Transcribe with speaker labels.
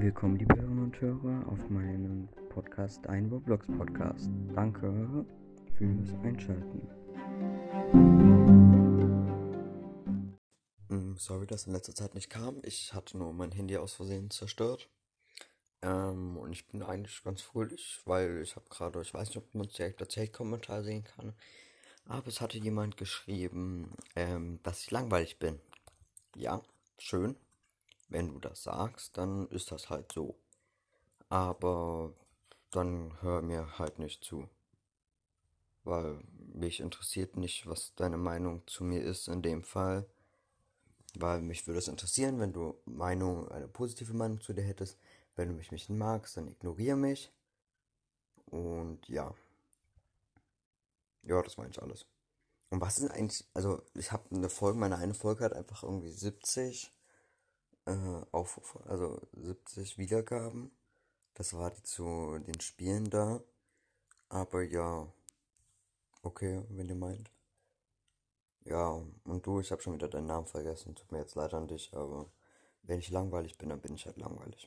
Speaker 1: Willkommen, liebe Hörerinnen und Hörer, auf meinem Podcast, ein Roblox Podcast. Danke fürs Einschalten.
Speaker 2: Mm, Sorry, dass in letzter Zeit nicht kam. Ich hatte nur mein Handy aus Versehen zerstört. Ähm, und ich bin eigentlich ganz fröhlich, weil ich habe gerade, ich weiß nicht, ob man es direkt als Hate-Kommentar sehen kann, aber es hatte jemand geschrieben, ähm, dass ich langweilig bin. Ja, schön. Wenn du das sagst, dann ist das halt so. Aber dann hör mir halt nicht zu. Weil mich interessiert nicht, was deine Meinung zu mir ist in dem Fall. Weil mich würde es interessieren, wenn du Meinung, eine positive Meinung zu dir hättest. Wenn du mich nicht magst, dann ignoriere mich. Und ja. Ja, das war eigentlich alles. Und was ist eigentlich, also ich habe eine Folge, meine eine Folge hat einfach irgendwie 70 äh, Aufrufe, also 70 Wiedergaben. Das war die zu den Spielen da. Aber ja, okay, wenn ihr meint. Ja, und du, ich habe schon wieder deinen Namen vergessen. Tut mir jetzt leid an dich, aber wenn ich langweilig bin, dann bin ich halt langweilig.